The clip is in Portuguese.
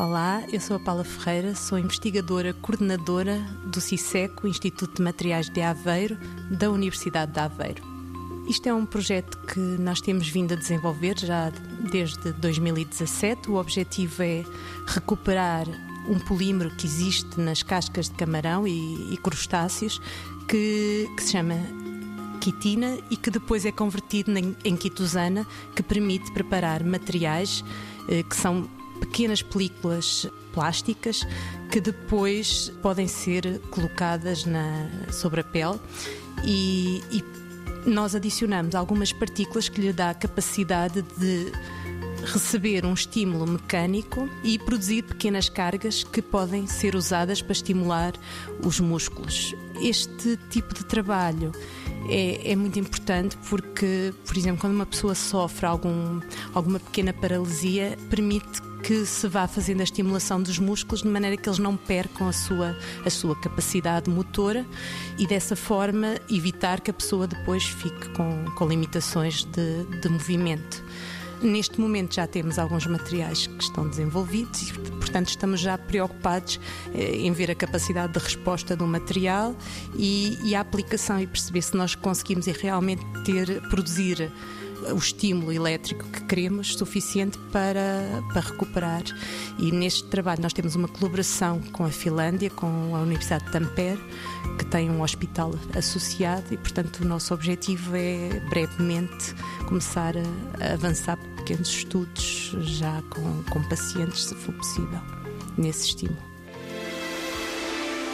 Olá, eu sou a Paula Ferreira, sou investigadora coordenadora do CISECO, Instituto de Materiais de Aveiro, da Universidade de Aveiro. Isto é um projeto que nós temos vindo a desenvolver já desde 2017. O objetivo é recuperar um polímero que existe nas cascas de camarão e, e crustáceos que, que se chama quitina e que depois é convertido em, quitosana, que permite preparar materiais eh, que são pequenas películas plásticas que depois podem ser colocadas na, sobre a pele e, e nós adicionamos algumas partículas que lhe dá a capacidade de receber um estímulo mecânico e produzir pequenas cargas que podem ser usadas para estimular os músculos. Este tipo de trabalho é, é, muito importante porque, por exemplo, quando uma pessoa sofre algum, alguma pequena paralisia, permite que se vá fazendo a estimulação dos músculos de maneira que eles não percam a sua, a sua capacidade motora e dessa forma evitar que a pessoa depois fique com, com limitações de, de movimento. Neste momento já temos alguns materiais que estão desenvolvidos e, portanto, estamos já preocupados eh, em ver a capacidade de resposta do material e, e a aplicação e perceber se nós conseguimos realmente ter, produzir o estímulo elétrico que queremos suficiente para, para recuperar. E neste trabalho nós temos uma colaboração com a Finlândia, com a Universidade de Tampere, que tem um hospital associado e, portanto, o nosso objetivo é brevemente começar a, a avançar pequenos estudos já com, com pacientes, se for possível, nesse estímulo.